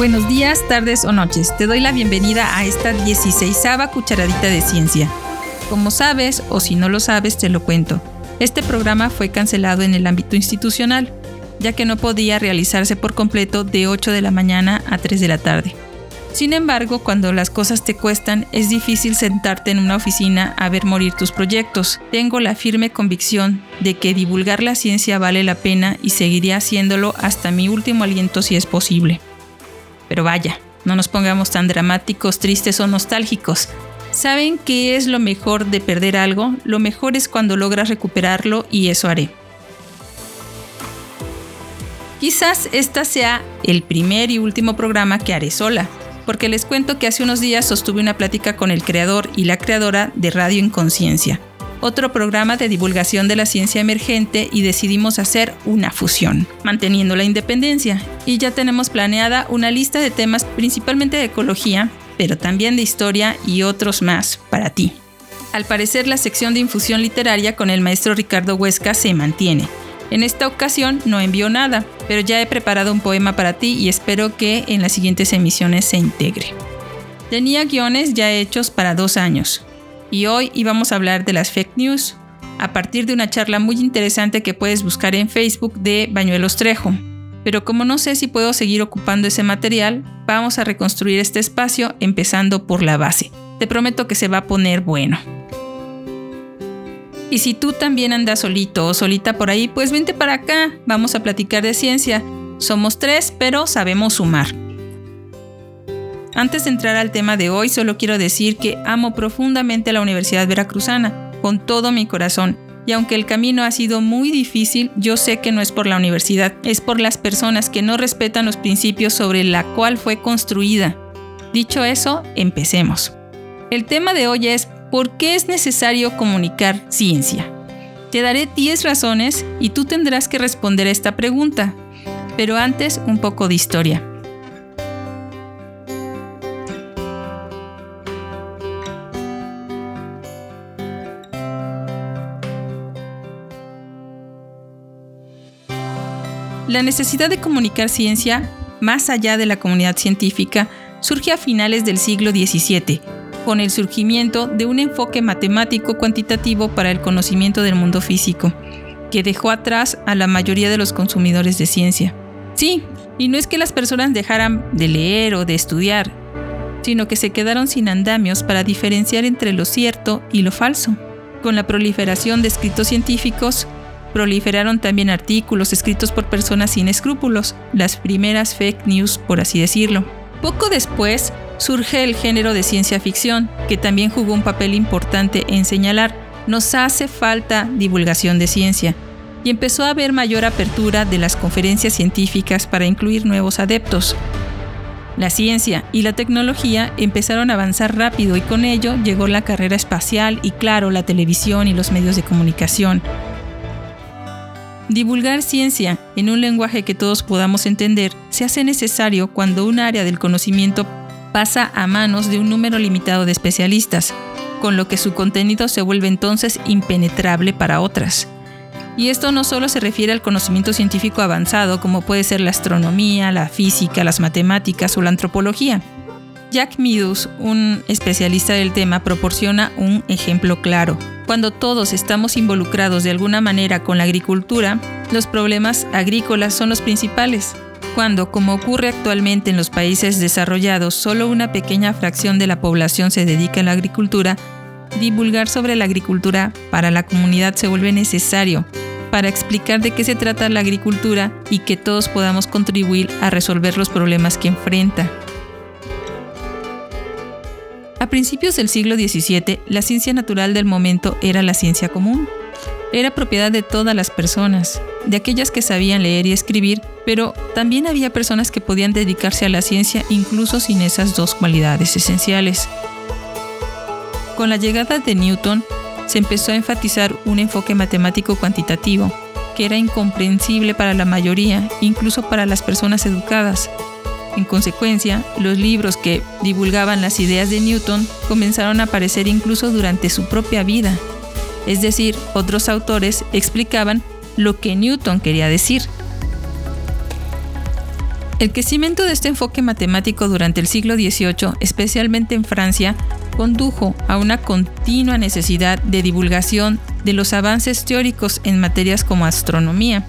Buenos días, tardes o noches. Te doy la bienvenida a esta 16 cucharadita de ciencia. Como sabes, o si no lo sabes, te lo cuento. Este programa fue cancelado en el ámbito institucional, ya que no podía realizarse por completo de 8 de la mañana a 3 de la tarde. Sin embargo, cuando las cosas te cuestan, es difícil sentarte en una oficina a ver morir tus proyectos. Tengo la firme convicción de que divulgar la ciencia vale la pena y seguiré haciéndolo hasta mi último aliento si es posible. Pero vaya, no nos pongamos tan dramáticos, tristes o nostálgicos. ¿Saben qué es lo mejor de perder algo? Lo mejor es cuando logras recuperarlo y eso haré. Quizás esta sea el primer y último programa que haré sola, porque les cuento que hace unos días sostuve una plática con el creador y la creadora de Radio Inconsciencia, otro programa de divulgación de la ciencia emergente y decidimos hacer una fusión, manteniendo la independencia. Y ya tenemos planeada una lista de temas principalmente de ecología, pero también de historia y otros más para ti. Al parecer la sección de infusión literaria con el maestro Ricardo Huesca se mantiene. En esta ocasión no envió nada, pero ya he preparado un poema para ti y espero que en las siguientes emisiones se integre. Tenía guiones ya hechos para dos años, y hoy íbamos a hablar de las fake news, a partir de una charla muy interesante que puedes buscar en Facebook de Bañuelos Trejo. Pero como no sé si puedo seguir ocupando ese material, vamos a reconstruir este espacio empezando por la base. Te prometo que se va a poner bueno. Y si tú también andas solito o solita por ahí, pues vente para acá, vamos a platicar de ciencia. Somos tres, pero sabemos sumar. Antes de entrar al tema de hoy, solo quiero decir que amo profundamente la Universidad Veracruzana, con todo mi corazón. Y aunque el camino ha sido muy difícil, yo sé que no es por la universidad, es por las personas que no respetan los principios sobre la cual fue construida. Dicho eso, empecemos. El tema de hoy es ¿Por qué es necesario comunicar ciencia? Te daré 10 razones y tú tendrás que responder a esta pregunta. Pero antes, un poco de historia. La necesidad de comunicar ciencia, más allá de la comunidad científica, surge a finales del siglo XVII con el surgimiento de un enfoque matemático cuantitativo para el conocimiento del mundo físico, que dejó atrás a la mayoría de los consumidores de ciencia. Sí, y no es que las personas dejaran de leer o de estudiar, sino que se quedaron sin andamios para diferenciar entre lo cierto y lo falso. Con la proliferación de escritos científicos, proliferaron también artículos escritos por personas sin escrúpulos, las primeras fake news, por así decirlo. Poco después, surge el género de ciencia ficción, que también jugó un papel importante en señalar, nos hace falta divulgación de ciencia, y empezó a haber mayor apertura de las conferencias científicas para incluir nuevos adeptos. La ciencia y la tecnología empezaron a avanzar rápido y con ello llegó la carrera espacial y claro, la televisión y los medios de comunicación. Divulgar ciencia en un lenguaje que todos podamos entender se hace necesario cuando un área del conocimiento pasa a manos de un número limitado de especialistas, con lo que su contenido se vuelve entonces impenetrable para otras. Y esto no solo se refiere al conocimiento científico avanzado, como puede ser la astronomía, la física, las matemáticas o la antropología. Jack Meadows, un especialista del tema, proporciona un ejemplo claro. Cuando todos estamos involucrados de alguna manera con la agricultura, los problemas agrícolas son los principales. Cuando, como ocurre actualmente en los países desarrollados, solo una pequeña fracción de la población se dedica a la agricultura, divulgar sobre la agricultura para la comunidad se vuelve necesario para explicar de qué se trata la agricultura y que todos podamos contribuir a resolver los problemas que enfrenta. Principios del siglo XVII, la ciencia natural del momento era la ciencia común era propiedad de todas las personas, de aquellas que sabían leer y escribir, pero también había personas que podían dedicarse a la ciencia incluso sin esas dos cualidades esenciales. Con la llegada de Newton, se empezó a enfatizar un enfoque matemático cuantitativo, que era incomprensible para la mayoría, incluso para las personas educadas. En consecuencia, los libros que divulgaban las ideas de Newton comenzaron a aparecer incluso durante su propia vida, es decir, otros autores explicaban lo que Newton quería decir. El crecimiento de este enfoque matemático durante el siglo XVIII, especialmente en Francia, condujo a una continua necesidad de divulgación de los avances teóricos en materias como astronomía.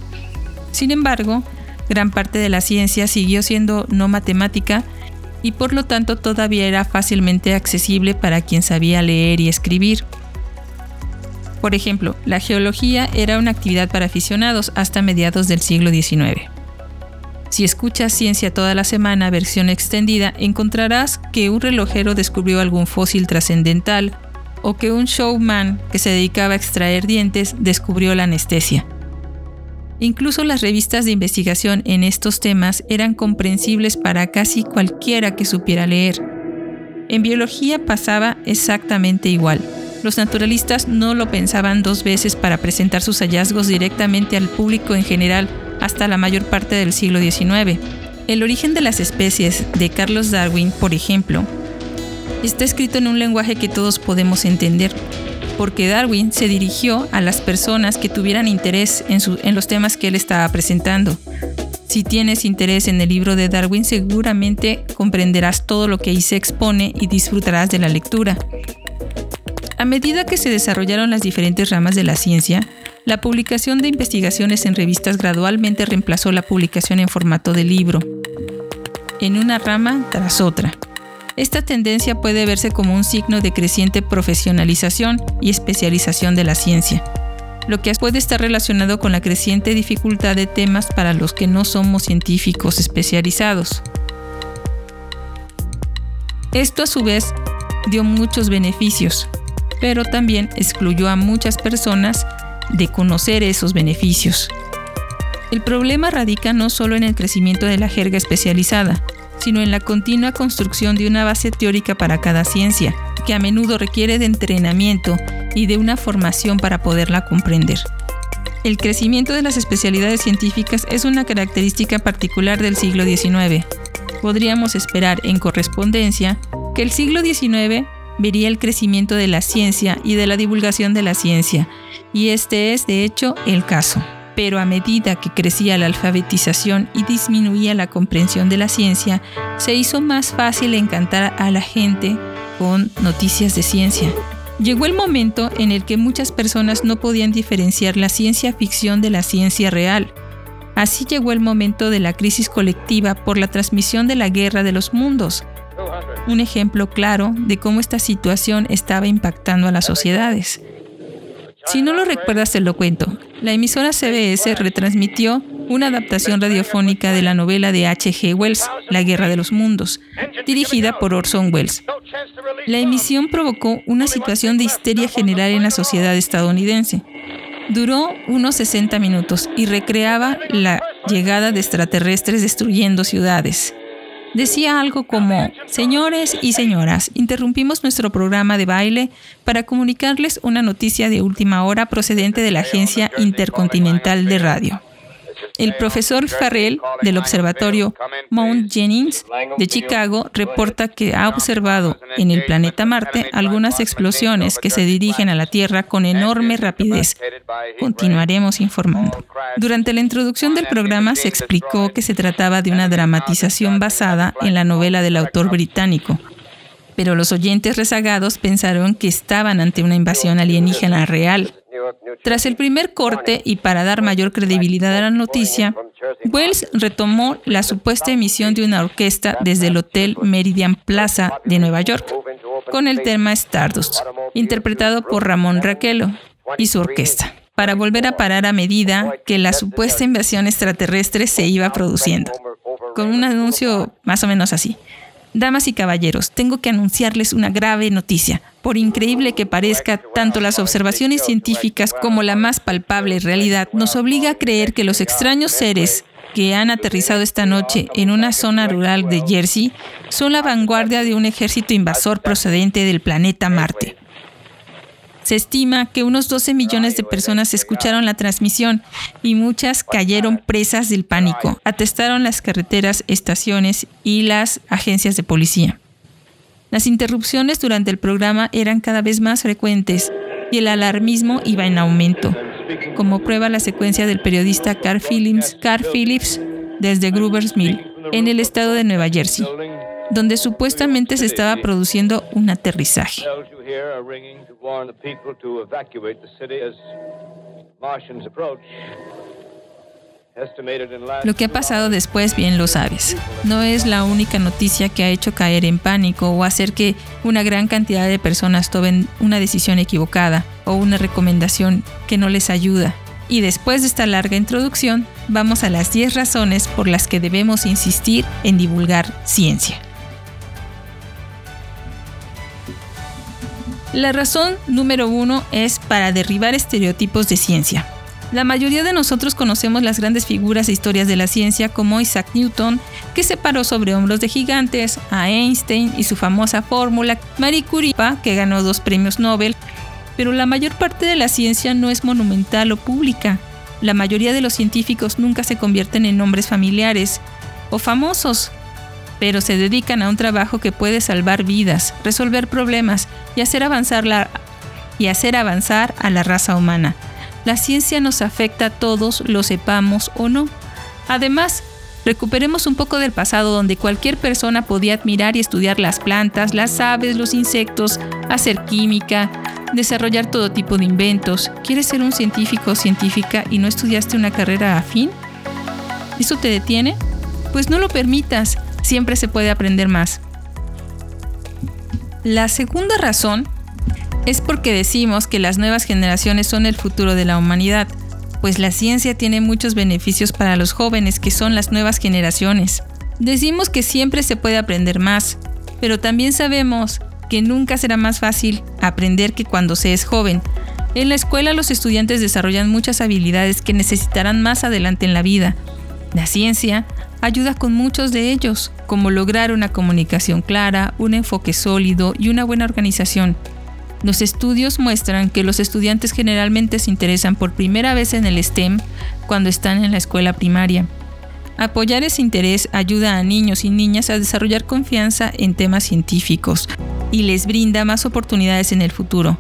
Sin embargo, gran parte de la ciencia siguió siendo no matemática y por lo tanto todavía era fácilmente accesible para quien sabía leer y escribir. Por ejemplo, la geología era una actividad para aficionados hasta mediados del siglo XIX. Si escuchas Ciencia toda la semana versión extendida, encontrarás que un relojero descubrió algún fósil trascendental o que un showman que se dedicaba a extraer dientes descubrió la anestesia. Incluso las revistas de investigación en estos temas eran comprensibles para casi cualquiera que supiera leer. En biología pasaba exactamente igual. Los naturalistas no lo pensaban dos veces para presentar sus hallazgos directamente al público en general hasta la mayor parte del siglo XIX. El origen de las especies de Carlos Darwin, por ejemplo, está escrito en un lenguaje que todos podemos entender, porque Darwin se dirigió a las personas que tuvieran interés en, los temas que él estaba presentando. Si tienes interés en el libro de Darwin, seguramente comprenderás todo lo que ahí se expone y disfrutarás de la lectura. A medida que se desarrollaron las diferentes ramas de la ciencia, la publicación de investigaciones en revistas gradualmente reemplazó la publicación en formato de libro, en una rama tras otra. Esta tendencia puede verse como un signo de creciente profesionalización y especialización de la ciencia, lo que puede estar relacionado con la creciente dificultad de temas para los que no somos científicos especializados. Esto a su vez dio muchos beneficios, pero también excluyó a muchas personas de conocer esos beneficios. El problema radica no solo en el crecimiento de la jerga especializada, sino en la continua construcción de una base teórica para cada ciencia, que a menudo requiere de entrenamiento y de una formación para poderla comprender. El crecimiento de las especialidades científicas es una característica particular del siglo XIX. Podríamos esperar, en correspondencia, que el siglo XIX vería el crecimiento de la ciencia y de la divulgación de la ciencia, y este es de hecho el caso. Pero a medida que crecía la alfabetización y disminuía la comprensión de la ciencia, se hizo más fácil encantar a la gente con noticias de ciencia. Llegó el momento en el que muchas personas no podían diferenciar la ciencia ficción de la ciencia real. Así llegó el momento de la crisis colectiva por la transmisión de la guerra de los mundos, un ejemplo claro de cómo esta situación estaba impactando a las sociedades. Si no lo recuerdas, te lo cuento. La emisora CBS retransmitió una adaptación radiofónica de la novela de H.G. Wells, La Guerra de los Mundos, dirigida por Orson Welles. La emisión provocó una situación de histeria general en la sociedad estadounidense. Duró unos 60 minutos y recreaba la llegada de extraterrestres destruyendo ciudades, Decía algo como, señores y señoras, interrumpimos nuestro programa de baile para comunicarles una noticia de última hora procedente de la Agencia Intercontinental de Radio. El profesor Farrell del Observatorio Mount Jennings de Chicago reporta que ha observado en el planeta Marte algunas explosiones que se dirigen a la Tierra con enorme rapidez. Continuaremos informando. Durante la introducción del programa se explicó que se trataba de una dramatización basada en la novela del autor británico, pero los oyentes rezagados pensaron que estaban ante una invasión alienígena real. Tras el primer corte y para dar mayor credibilidad a la noticia, Wells retomó la supuesta emisión de una orquesta desde el Hotel Meridian Plaza de Nueva York, con el tema Stardust, interpretado por Ramón Raquelo y su orquesta, para volver a parar a medida que la supuesta invasión extraterrestre se iba produciendo, con un anuncio más o menos así. Damas y caballeros, tengo que anunciarles una grave noticia. Por increíble que parezca, tanto las observaciones científicas como la más palpable realidad nos obliga a creer que los extraños seres que han aterrizado esta noche en una zona rural de Jersey son la vanguardia de un ejército invasor procedente del planeta Marte. Se estima que unos 12 millones de personas escucharon la transmisión y muchas cayeron presas del pánico, atestaron las carreteras, estaciones y las agencias de policía. Las interrupciones durante el programa eran cada vez más frecuentes y el alarmismo iba en aumento, como prueba la secuencia del periodista Carl Phillips, Carl Phillips desde Gruber's Mill. en el estado de Nueva Jersey, donde supuestamente se estaba produciendo un aterrizaje. Lo que ha pasado después bien lo sabes. No es la única noticia que ha hecho caer en pánico o hacer que una gran cantidad de personas tomen una decisión equivocada o una recomendación que no les ayuda. Y después de esta larga introducción, vamos a las 10 razones por las que debemos insistir en divulgar ciencia. La razón número uno es para derribar estereotipos de ciencia. La mayoría de nosotros conocemos las grandes figuras e historias de la ciencia como Isaac Newton, que se paró sobre hombros de gigantes, a Einstein y su famosa fórmula, Marie Curie, que ganó dos premios Nobel, pero la mayor parte de la ciencia no es monumental o pública. La mayoría de los científicos nunca se convierten en nombres familiares o famosos, pero se dedican a un trabajo que puede salvar vidas, resolver problemas y hacer avanzar, y hacer avanzar a la raza humana. La ciencia nos afecta a todos, lo sepamos o no. Además, recuperemos un poco del pasado donde cualquier persona podía admirar y estudiar las plantas, las aves, los insectos, hacer química, desarrollar todo tipo de inventos. ¿Quieres ser un científico o científica y no estudiaste una carrera afín? ¿Eso te detiene? Pues no lo permitas, siempre se puede aprender más. La segunda razón es porque decimos que las nuevas generaciones son el futuro de la humanidad, pues la ciencia tiene muchos beneficios para los jóvenes que son las nuevas generaciones. Decimos que siempre se puede aprender más, pero también sabemos que nunca será más fácil aprender que cuando se es joven. En la escuela los estudiantes desarrollan muchas habilidades que necesitarán más adelante en la vida. La ciencia ayuda con muchos de ellos, como lograr una comunicación clara, un enfoque sólido y una buena organización. Los estudios muestran que los estudiantes generalmente se interesan por primera vez en el STEM cuando están en la escuela primaria. Apoyar ese interés ayuda a niños y niñas a desarrollar confianza en temas científicos y les brinda más oportunidades en el futuro.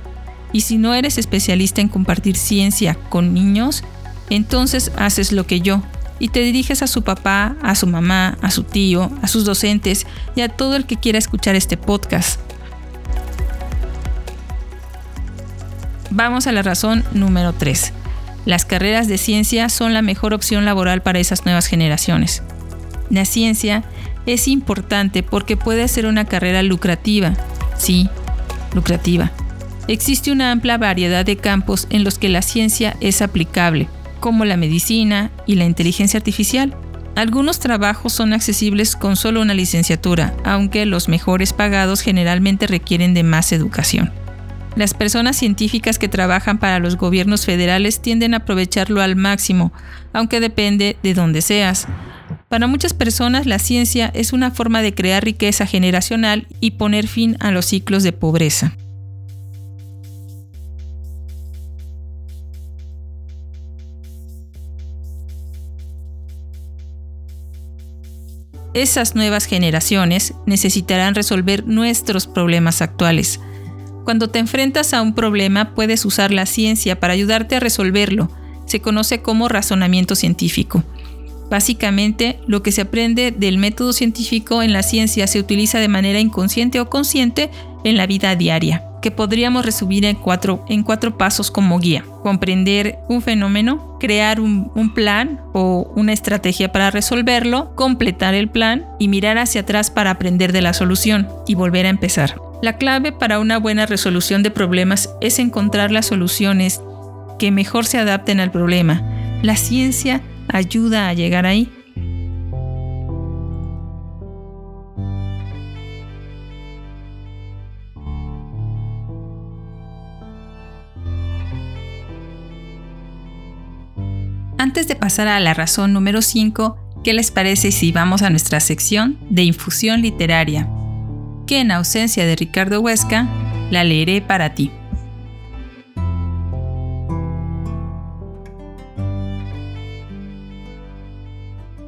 Y si no eres especialista en compartir ciencia con niños, entonces haces lo que yo y te diriges a su papá, a su mamá, a su tío, a sus docentes y a todo el que quiera escuchar este podcast. Vamos a la razón número 3. Las carreras de ciencia son la mejor opción laboral para esas nuevas generaciones. La ciencia es importante porque puede ser una carrera lucrativa. Sí, lucrativa. Existe una amplia variedad de campos en los que la ciencia es aplicable, como la medicina y la inteligencia artificial. Algunos trabajos son accesibles con solo una licenciatura, aunque los mejores pagados generalmente requieren de más educación. Las personas científicas que trabajan para los gobiernos federales tienden a aprovecharlo al máximo, aunque depende de dónde seas. Para muchas personas la ciencia es una forma de crear riqueza generacional y poner fin a los ciclos de pobreza. Esas nuevas generaciones necesitarán resolver nuestros problemas actuales cuando te enfrentas a un problema puedes usar la ciencia para ayudarte a resolverlo. Se conoce como razonamiento científico. Básicamente, lo que se aprende del método científico en la ciencia se utiliza de manera inconsciente o consciente en la vida diaria, que podríamos resumir en cuatro, en cuatro pasos como guía. Comprender un fenómeno, crear un, un plan o una estrategia para resolverlo, completar el plan y mirar hacia atrás para aprender de la solución y volver a empezar. La clave para una buena resolución de problemas es encontrar las soluciones que mejor se adapten al problema. La ciencia ayuda a llegar ahí. Antes de pasar a la razón número 5, ¿qué les parece si vamos a nuestra sección de infusión literaria? que en ausencia de Ricardo Huesca, la leeré para ti.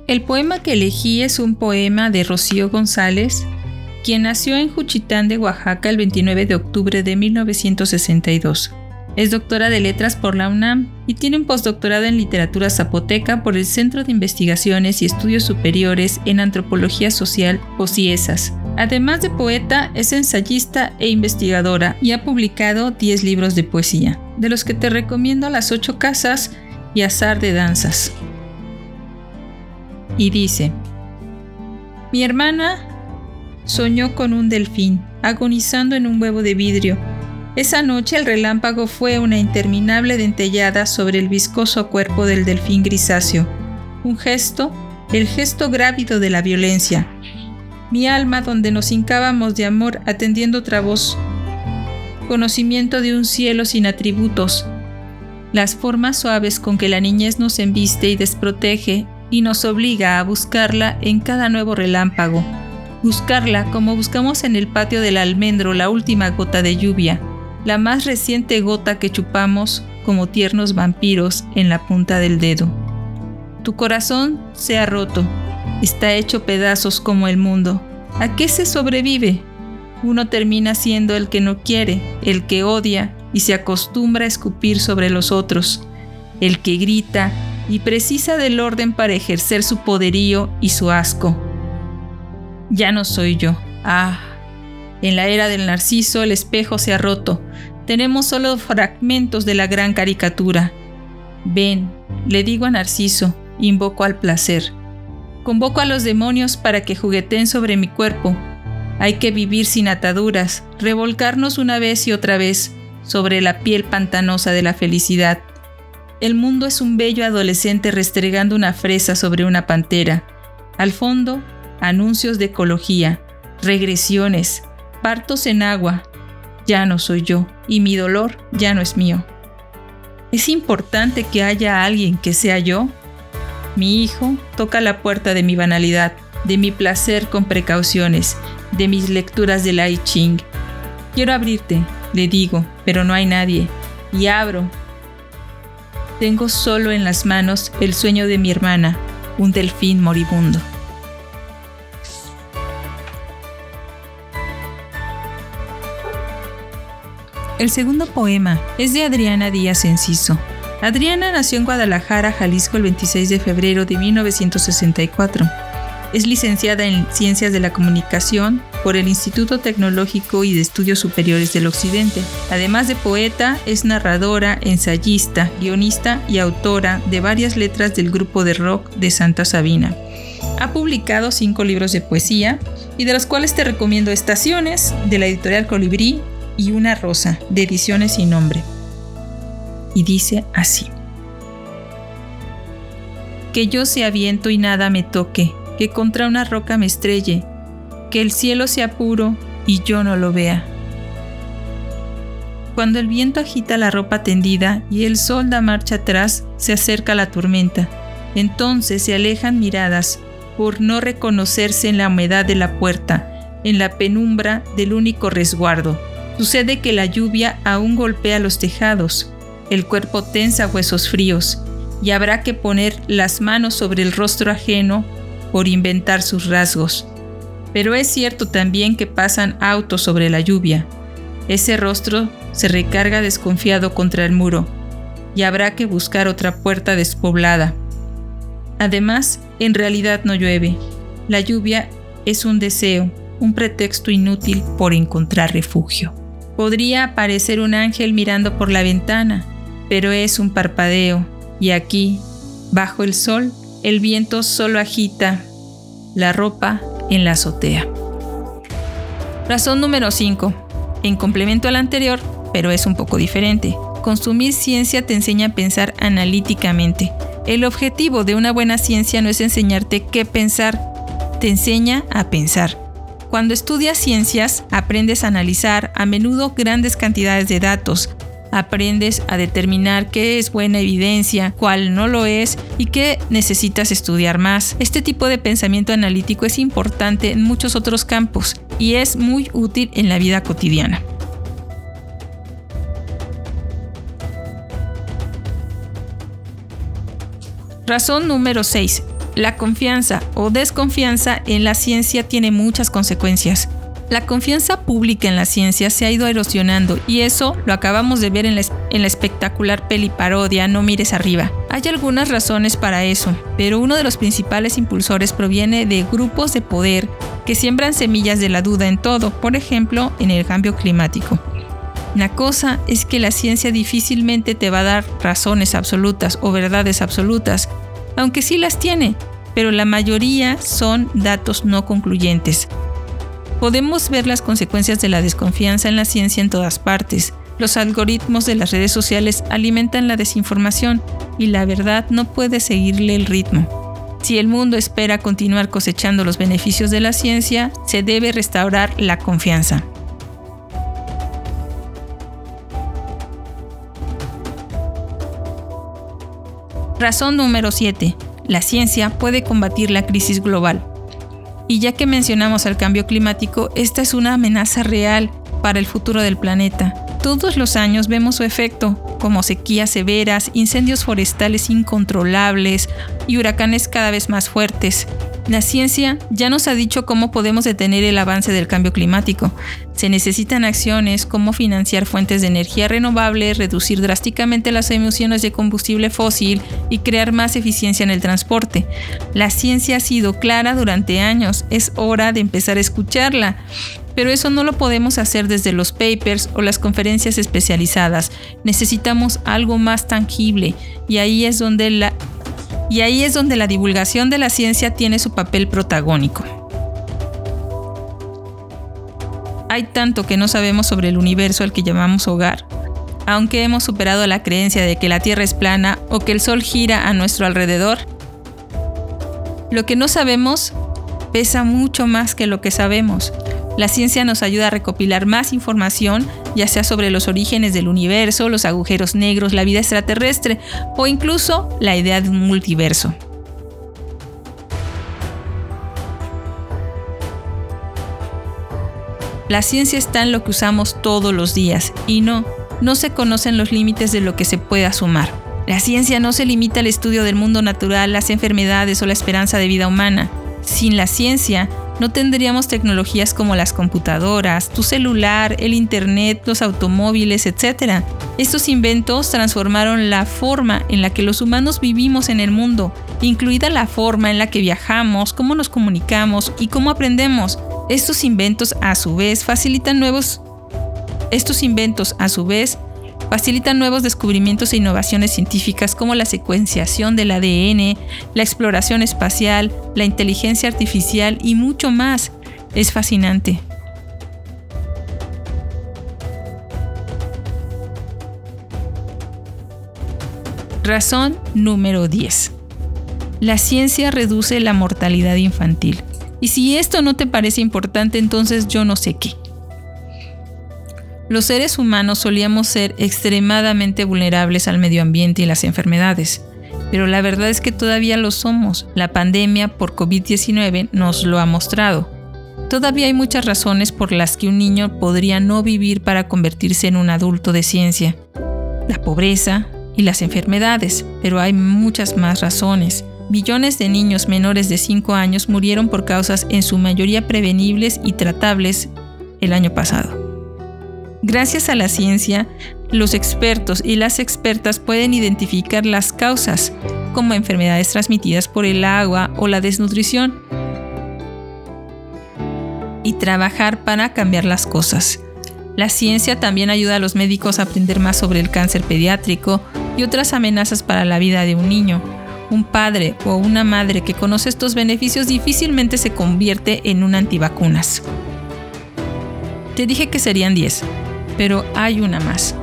El poema que elegí es un poema de Rocío González, quien nació en Juchitán de Oaxaca el 29 de octubre de 1962. Es doctora de letras por la UNAM y tiene un postdoctorado en literatura zapoteca por el Centro de Investigaciones y Estudios Superiores en Antropología Social CIESAS. Además de poeta, es ensayista e investigadora y ha publicado 10 libros de poesía, de los que te recomiendo Las ocho casas y Azar de danzas. Y dice, mi hermana soñó con un delfín agonizando en un huevo de vidrio esa noche el relámpago fue una interminable dentellada sobre el viscoso cuerpo del delfín grisáceo. Un gesto, el gesto grávido de la violencia. Mi alma donde nos hincábamos de amor atendiendo otra voz. Conocimiento de un cielo sin atributos. Las formas suaves con que la niñez nos embiste y desprotege y nos obliga a buscarla en cada nuevo relámpago. Buscarla como buscamos en el patio del almendro la última gota de lluvia la más reciente gota que chupamos como tiernos vampiros en la punta del dedo. Tu corazón se ha roto, está hecho pedazos como el mundo. ¿A qué se sobrevive? Uno termina siendo el que no quiere, el que odia y se acostumbra a escupir sobre los otros, el que grita y precisa del orden para ejercer su poderío y su asco. Ya no soy yo. Ah, en la era del narciso el espejo se ha roto. Tenemos solo fragmentos de la gran caricatura. Ven, le digo a Narciso, invoco al placer. Convoco a los demonios para que jugueten sobre mi cuerpo. Hay que vivir sin ataduras, revolcarnos una vez y otra vez sobre la piel pantanosa de la felicidad. El mundo es un bello adolescente restregando una fresa sobre una pantera. Al fondo, anuncios de ecología, regresiones, partos en agua, ya no soy yo y mi dolor ya no es mío. ¿Es importante que haya alguien que sea yo? Mi hijo toca la puerta de mi banalidad, de mi placer con precauciones, de mis lecturas de Lai Ching. Quiero abrirte, le digo, pero no hay nadie. Y abro. Tengo solo en las manos el sueño de mi hermana, un delfín moribundo. El segundo poema es de Adriana Díaz Enciso. Adriana nació en Guadalajara, Jalisco, el 26 de febrero de 1964. Es licenciada en Ciencias de la Comunicación por el Instituto Tecnológico y de Estudios Superiores del Occidente. Además de poeta, es narradora, ensayista, guionista y autora de varias letras del grupo de rock de Santa Sabina. Ha publicado cinco libros de poesía y de los cuales te recomiendo Estaciones, de la editorial Colibrí, y una rosa de ediciones sin nombre. Y dice así. Que yo sea viento y nada me toque, que contra una roca me estrelle, que el cielo sea puro y yo no lo vea. Cuando el viento agita la ropa tendida y el sol da marcha atrás, se acerca la tormenta. Entonces se alejan miradas por no reconocerse en la humedad de la puerta, en la penumbra del único resguardo Sucede que la lluvia aún golpea los tejados, el cuerpo tensa huesos fríos, y habrá que poner las manos sobre el rostro ajeno por inventar sus rasgos. Pero es cierto también que pasan autos sobre la lluvia. Ese rostro se recarga desconfiado contra el muro, y habrá que buscar otra puerta despoblada. Además, en realidad no llueve. La lluvia es un deseo, un pretexto inútil por encontrar refugio. Podría aparecer un ángel mirando por la ventana, pero es un parpadeo, y aquí, bajo el sol, el viento solo agita la ropa en la azotea. Razón número 5. En complemento a la anterior, pero es un poco diferente. Consumir ciencia te enseña a pensar analíticamente. El objetivo de una buena ciencia no es enseñarte qué pensar, te enseña a pensar. Cuando estudias ciencias, aprendes a analizar a menudo grandes cantidades de datos. Aprendes a determinar qué es buena evidencia, cuál no lo es y qué necesitas estudiar más. Este tipo de pensamiento analítico es importante en muchos otros campos y es muy útil en la vida cotidiana. Razón número 6. La confianza o desconfianza en la ciencia tiene muchas consecuencias. La confianza pública en la ciencia se ha ido erosionando y eso lo acabamos de ver en la, espectacular peli parodia No mires arriba. Hay algunas razones para eso, pero uno de los principales impulsores proviene de grupos de poder que siembran semillas de la duda en todo, por ejemplo, en el cambio climático. La cosa es que la ciencia difícilmente te va a dar razones absolutas o verdades absolutas, aunque sí las tiene, pero la mayoría son datos no concluyentes. Podemos ver las consecuencias de la desconfianza en la ciencia en todas partes. Los algoritmos de las redes sociales alimentan la desinformación y la verdad no puede seguirle el ritmo. Si el mundo espera continuar cosechando los beneficios de la ciencia, se debe restaurar la confianza. Razón número 7. La ciencia puede combatir la crisis global. Y ya que mencionamos el cambio climático, esta es una amenaza real para el futuro del planeta. Todos los años vemos su efecto, como sequías severas, incendios forestales incontrolables y huracanes cada vez más fuertes. La ciencia ya nos ha dicho cómo podemos detener el avance del cambio climático. Se necesitan acciones como financiar fuentes de energía renovable, reducir drásticamente las emisiones de combustible fósil y crear más eficiencia en el transporte. La ciencia ha sido clara durante años, es hora de empezar a escucharla. Pero eso no lo podemos hacer desde los papers o las conferencias especializadas. Necesitamos algo más tangible y ahí es donde la y ahí es donde la divulgación de la ciencia tiene su papel protagónico. Hay tanto que no sabemos sobre el universo al que llamamos hogar, aunque hemos superado la creencia de que la Tierra es plana o que el Sol gira a nuestro alrededor. Lo que no sabemos pesa mucho más que lo que sabemos. La ciencia nos ayuda a recopilar más información, ya sea sobre los orígenes del universo, los agujeros negros, la vida extraterrestre o incluso la idea de un multiverso. La ciencia está en lo que usamos todos los días y no, no se conocen los límites de lo que se puede sumar. La ciencia no se limita al estudio del mundo natural, las enfermedades o la esperanza de vida humana. Sin la ciencia, no tendríamos tecnologías como las computadoras, tu celular, el Internet, los automóviles, etc. Estos inventos transformaron la forma en la que los humanos vivimos en el mundo, incluida la forma en la que viajamos, cómo nos comunicamos y cómo aprendemos. Estos inventos a su vez facilitan nuevos estos inventos a su vez facilitan nuevos descubrimientos e innovaciones científicas como la secuenciación del ADN, la exploración espacial, la inteligencia artificial y mucho más. Es fascinante. Razón número 10. La ciencia reduce la mortalidad infantil. Y si esto no te parece importante, entonces yo no sé qué. Los seres humanos solíamos ser extremadamente vulnerables al medio ambiente y las enfermedades, pero la verdad es que todavía lo somos. La pandemia por COVID-19 nos lo ha mostrado. Todavía hay muchas razones por las que un niño podría no vivir para convertirse en un adulto de ciencia. La pobreza y las enfermedades, pero hay muchas más razones. Millones de niños menores de 5 años murieron por causas en su mayoría prevenibles y tratables el año pasado. Gracias a la ciencia, los expertos y las expertas pueden identificar las causas, como enfermedades transmitidas por el agua o la desnutrición, y trabajar para cambiar las cosas. La ciencia también ayuda a los médicos a aprender más sobre el cáncer pediátrico y otras amenazas para la vida de un niño. Un padre o una madre que conoce estos beneficios difícilmente se convierte en un antivacunas. Te dije que serían 10 pero hay una más.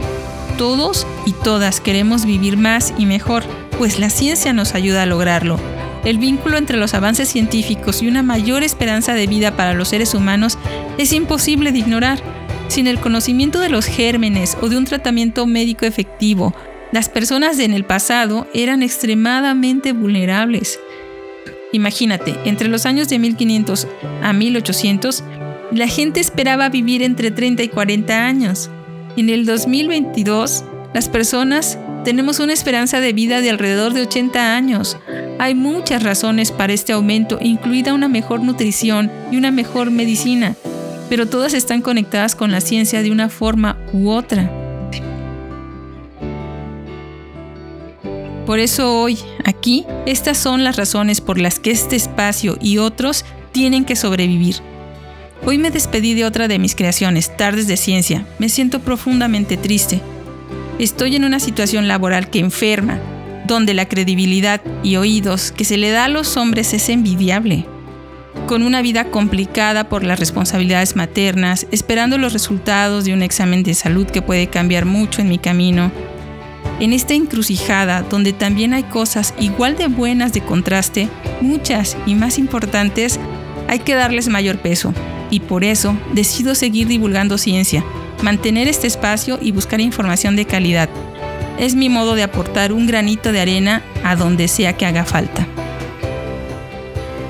Todos y todas queremos vivir más y mejor, pues la ciencia nos ayuda a lograrlo. El vínculo entre los avances científicos y una mayor esperanza de vida para los seres humanos es imposible de ignorar. Sin el conocimiento de los gérmenes o de un tratamiento médico efectivo, las personas en el pasado eran extremadamente vulnerables. Imagínate, entre los años de 1500 a 1800, la gente esperaba vivir entre 30 y 40 años. En el 2022, las personas tenemos una esperanza de vida de alrededor de 80 años. Hay muchas razones para este aumento, incluida una mejor nutrición y una mejor medicina. pero todas están conectadas con la ciencia de una forma u otra. Por eso hoy, aquí, estas son las razones por las que este espacio y otros tienen que sobrevivir. Hoy me despedí de otra de mis creaciones, Tardes de Ciencia. Me siento profundamente triste. Estoy en una situación laboral que enferma, donde la credibilidad y oídos que se le da a los hombres es envidiable. Con una vida complicada por las responsabilidades maternas, esperando los resultados de un examen de salud que puede cambiar mucho en mi camino, en esta encrucijada, donde también hay cosas igual de buenas de contraste, muchas y más importantes, hay que darles mayor peso. Y por eso decido seguir divulgando ciencia, mantener este espacio y buscar información de calidad. Es mi modo de aportar un granito de arena a donde sea que haga falta.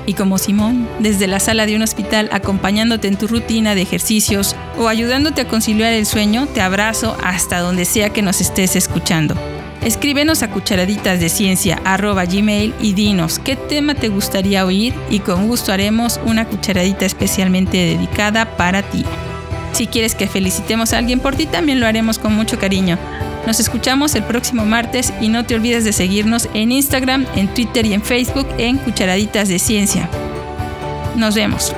Y como Simón, desde la sala de un hospital acompañándote en tu rutina de ejercicios o ayudándote a conciliar el sueño, te abrazo hasta donde sea que nos estés escuchando. Escríbenos a cucharaditas de ciencia gmail y dinos qué tema te gustaría oír y con gusto haremos una cucharadita especialmente dedicada para ti. Si quieres que felicitemos a alguien por ti, también lo haremos con mucho cariño. Nos escuchamos el próximo martes y no te olvides de seguirnos en Instagram, en Twitter y en Facebook en Cucharaditas de Ciencia. Nos vemos.